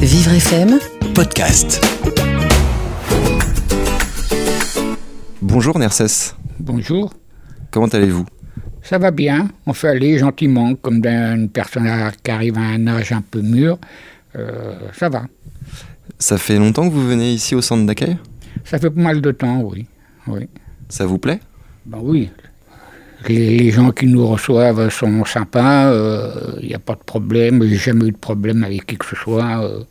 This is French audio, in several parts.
Vivre FM podcast. Bonjour Nercès, Bonjour, comment allez-vous? Ça va bien. On fait aller gentiment, comme une personne qui arrive à un âge un peu mûr. Euh, ça va. Ça fait longtemps que vous venez ici au centre d'accueil? Ça fait pas mal de temps, oui. oui. Ça vous plaît? Ben oui. Les, les gens qui nous reçoivent sont sympas. Il n'y a pas de problème. J'ai jamais eu de problème avec qui que ce soit. euh.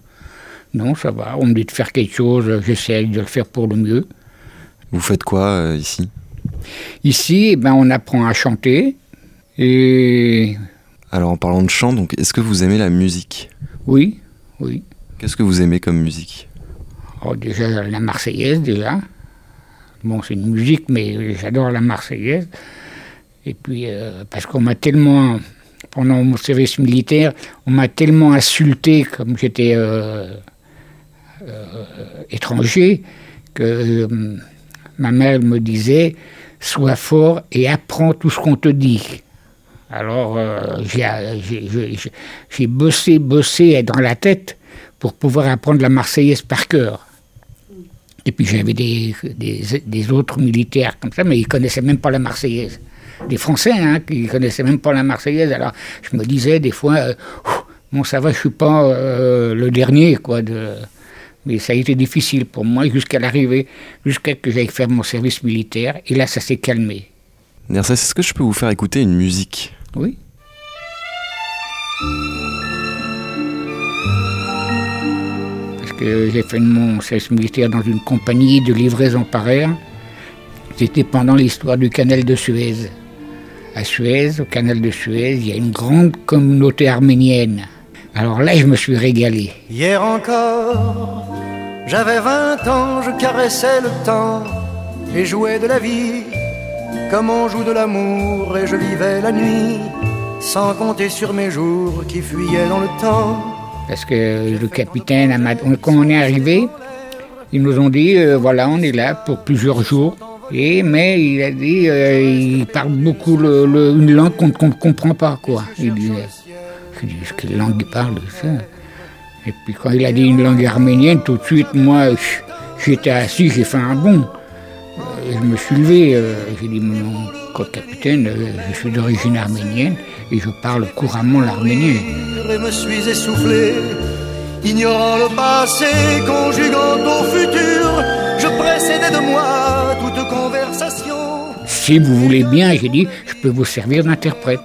non, ça va. On me dit de faire quelque chose. J'essaie de le faire pour le mieux. Vous faites quoi euh, ici? Ici, eh ben, on apprend à chanter. Et Alors en parlant de chant, donc est-ce que vous aimez la musique? Oui, oui. Qu'est-ce que vous aimez comme musique? Oh, déjà la Marseillaise, déjà. Bon, c'est une musique, mais j'adore la Marseillaise. Et puis, euh, parce qu'on m'a tellement, pendant mon service militaire, on m'a tellement insulté comme j'étais euh, euh, étranger, que ma mère me disait Sois fort et apprends tout ce qu'on te dit. Alors, j'ai- bossé, bossé dans la tête pour pouvoir apprendre la Marseillaise par cœur. Et puis j'avais des, des, autres militaires comme ça, mais ils connaissaient même pas la Marseillaise. Des Français, hein, qui connaissaient même pas la Marseillaise. Alors je me disais des fois, euh, bon ça va, je suis pas euh, le dernier, quoi. De... Mais ça a été difficile pour moi jusqu'à l'arrivée, jusqu'à que j'aille faire mon service militaire. Et là, ça s'est calmé. Nercès, est-ce que je peux vous faire écouter une musique? Oui. Parce que j'ai fait mon service militaire dans une compagnie de livraison par air. C'était pendant l'histoire du canal de Suez. À Suez, au canal de Suez, il y a une grande communauté arménienne. Alors là, je me suis régalé. Hier encore, j'avais 20 ans, je caressais le temps et jouais de la vie comme on joue de l'amour et je vivais la nuit sans compter sur mes jours qui fuyaient dans le temps. Parce que le capitaine, quand on est arrivé, ils nous ont dit, euh, voilà, on est là pour plusieurs jours. Et, mais il a dit, euh, il parle beaucoup une langue qu'on ne comprend pas, quoi. Il disait. Je dis, quelle langue il parle, ça? Et puis quand il a dit une langue arménienne, tout de suite, moi, j'étais assis, j'ai fait un bond. Euh, je me suis levé, euh, j'ai dit, mon capitaine, euh, je suis d'origine arménienne et je parle couramment l'arménien. Me suis essoufflé, ignorant le passé, conjuguant au futur, je précédais de moi. Si vous voulez bien, j'ai dit, je peux vous servir d'interprète.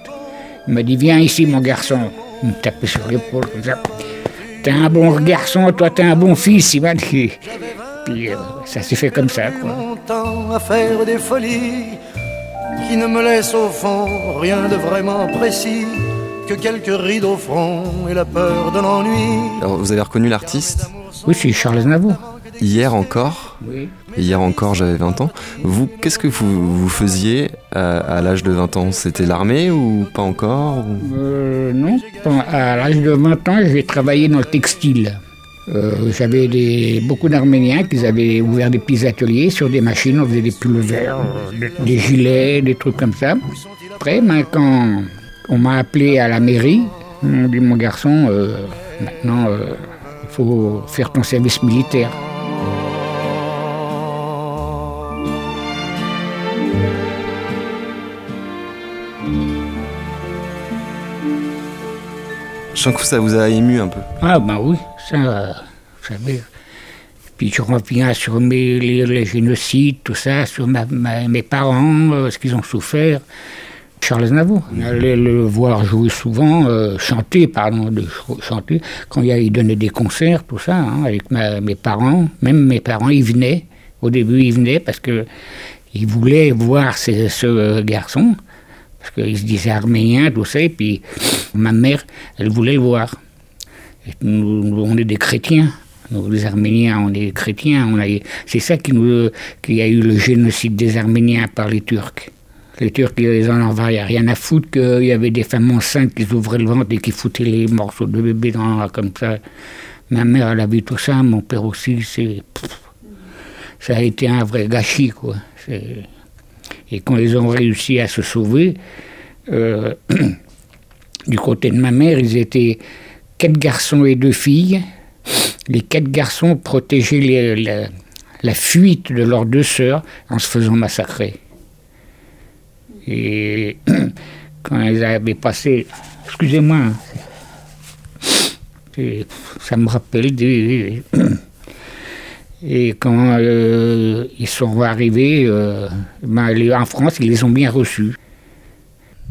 Il m'a dit, viens ici, mon garçon. Il me tapait sur l'épaule comme ça. T'es un bon garçon, toi, t'es un bon fils, il m'a dit. Puis euh, ça s'est fait comme ça, quoi. mon temps à faire des folies qui ne me laissent au fond rien de vraiment précis que quelques rides au front et la peur de l'ennui. Alors vous avez reconnu l'artiste? Oui, c'est Charles Aznavour. Hier encore, Oui. hier encore j'avais 20 ans. Vous, qu'est-ce que vous, vous faisiez à, à l'âge de 20 ans? C'était l'armée ou pas encore ou- Euh, non, à l'âge de 20 ans, j'ai travaillé dans le textile. Euh, J'avais des- beaucoup d'Arméniens qui avaient ouvert des petits ateliers sur des machines, on faisait des pulvers, euh, des, gilets, des trucs comme ça. Après, ben, quand on m'a appelé à la mairie, on m'a dit mon garçon, euh, maintenant euh, il faut faire ton service militaire. Sens que ça vous a ému un peu. Ah ben oui, ça, euh, vous savez. Puis je reviens sur mes, les, les génocides, tout ça, sur ma- ma- mes parents, euh, ce qu'ils ont souffert. Charles Aznavour, on allait le voir jouer souvent, euh, chanter, pardon, de ch- chanter, quand il, donnait des concerts, tout ça, hein, avec ma- mes parents. Même mes parents, ils venaient. Au début, ils venaient parce que ils voulaient voir ce, ce garçon, parce qu'ils se disaient arméniens, tout ça, et puis ma mère, elle voulait le voir. Nous, on est des chrétiens. Nous, les Arméniens, on est chrétiens. C'est ça qui, nous, qui a eu le génocide des Arméniens par les Turcs. Les Turcs, ils en avaient rien à foutre qu'il y avait des femmes enceintes qui ouvraient le ventre et qui foutaient les morceaux de bébé dans, comme ça. Ma mère, elle a vu tout ça, mon père aussi. C'est, ça a été un vrai gâchis, quoi. Et quand ils ont réussi à se sauver, euh, du côté de ma mère, ils étaient quatre garçons et deux filles. les quatre garçons protégeaient les- la, la fuite de leurs deux sœurs en se faisant massacrer. Et quand ils avaient passé, excusez-moi, hein, ça me rappelle des. Et quand euh, ils sont arrivés euh, ben, les- en France, ils les ont bien reçus.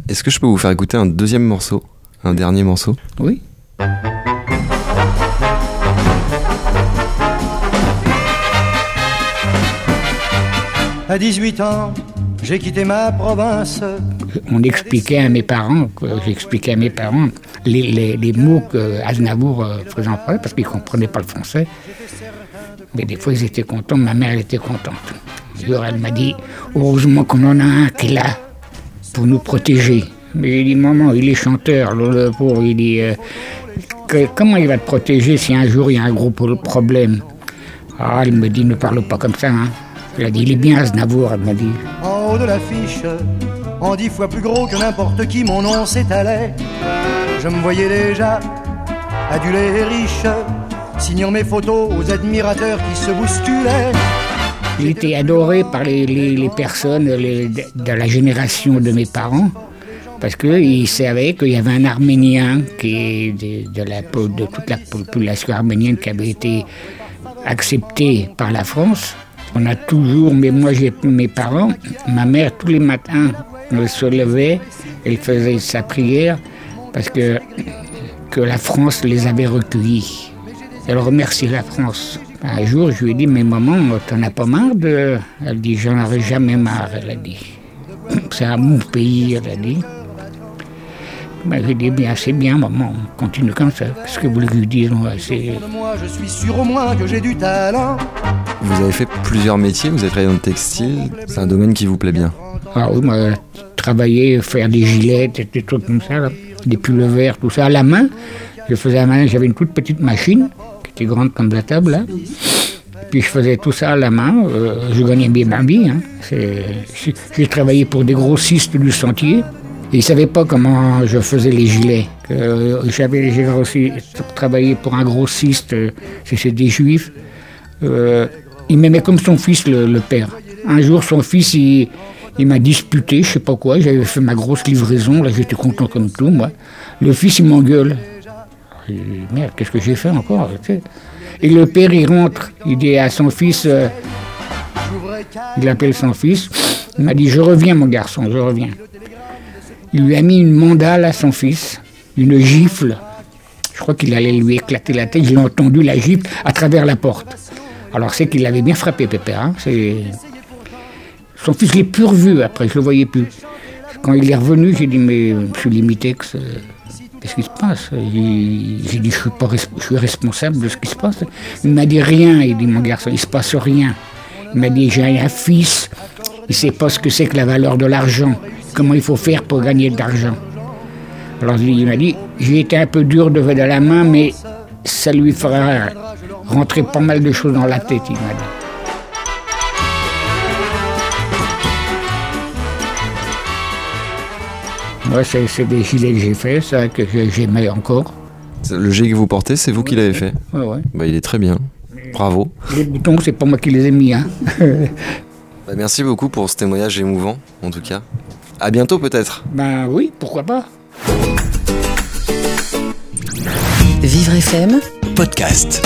Est-ce que je peux vous faire écouter un deuxième morceau? Un dernier morceau? Oui. À 18 ans, j'ai quitté ma province. On expliquait à mes parents, j'expliquais à mes parents les, les- les mots que Aznavour euh, faisait en français parce qu'ils ne comprenaient pas le français. Mais des fois, ils étaient contents, ma mère était contente. Jour, elle m'a dit Heureusement qu'on en a un qui est là pour nous protéger. Mais j'ai dit Maman, il est chanteur, le, pauvre. Il dit euh, que- Comment il va te protéger si un jour il y a un gros pro- problème? Ah, elle me dit Ne parle pas comme ça. Hein. Elle a dit Il est bien Aznavour, elle m'a dit. En haut de l'affiche, en dix fois plus gros que n'importe qui, mon nom s'étalait. Je me voyais déjà adulé et riche, signant mes photos aux admirateurs qui se bousculaient. Il était adoré par les, personnes de, la génération de mes parents, parce qu'ils savaient qu'il y avait un Arménien qui de, toute la population arménienne qui avait été acceptée par la France. On a toujours, mais moi j'ai mes parents, ma mère tous les matins elle se levait, elle faisait sa prière parce que, que la France les avait recueillis. Elle remercie la France. Un jour, je lui ai dit, mais maman, t'en as pas marre de... Elle dit, j'en aurai jamais marre, elle a dit. C'est un mon pays, elle a dit. Ben, j'ai dit, bien, c'est bien, maman, on continue comme ça. Qu'est-ce que vous voulez que je lui dise moi, c'est... De moi, je suis sûr au moins que j'ai du talent. Vous avez fait plusieurs métiers, vous avez travaillé dans le textile, c'est un domaine qui vous plaît bien. Ah oui, moi, travailler, faire des gilets, des, des trucs comme ça, là, des pulls verts, tout ça, à la main. Je faisais à la main, j'avais une toute petite machine, qui était grande comme la table, là. Puis je faisais tout ça à la main, euh, je gagnais bien ma vie. hein. J'ai travaillé pour des grossistes du sentier. Ils ne savaient pas comment je faisais les gilets. Euh, J'avais grossi- travaillé pour un grossiste, euh, c'est des juifs. Euh, il m'aimait comme son fils, le, père. Un jour, son fils, il, il m'a disputé, je sais pas quoi. J'avais fait ma grosse livraison, là, j'étais content comme tout, moi. Le fils, il m'engueule. Merde, qu'est-ce que j'ai fait encore. Et le père, il rentre, il dit à son fils, euh, il appelle son fils, il m'a dit, je reviens, mon garçon, je reviens. Il lui a mis une mandale à son fils, une gifle. Je crois qu'il allait lui éclater la tête. Je l'ai entendu, la gifle, à travers la porte. Alors c'est qu'il l'avait bien frappé, Pépère. hein. Son fils, je l'ai plus revu après, je le voyais plus. Quand il est revenu, j'ai dit, mais monsieur Limitex, euh, qu'est-ce qui se passe J'ai dit, je suis responsable de ce qui se passe. Il m'a dit rien, il dit, mon garçon, il se passe rien. Il m'a dit, j'ai un fils, il ne sait pas ce que c'est que la valeur de l'argent, comment il faut faire pour gagner de l'argent? Alors il m'a dit, j'ai été un peu dur de, de la main, mais ça lui fera rentrer pas mal de choses dans la tête, il m'a dit. Moi, c'est c'est des gilets que j'ai fait, ça, que j'aimais encore. Le gilet que vous portez, c'est vous qui l'avez fait? Ouais, ouais. Bah, il est très bien. Bravo. Les boutons, c'est pas moi qui les ai mis. Hein. Bah, merci beaucoup pour ce témoignage émouvant, en tout cas. À bientôt peut-être. ben oui, pourquoi pas. Vivre FM Podcast.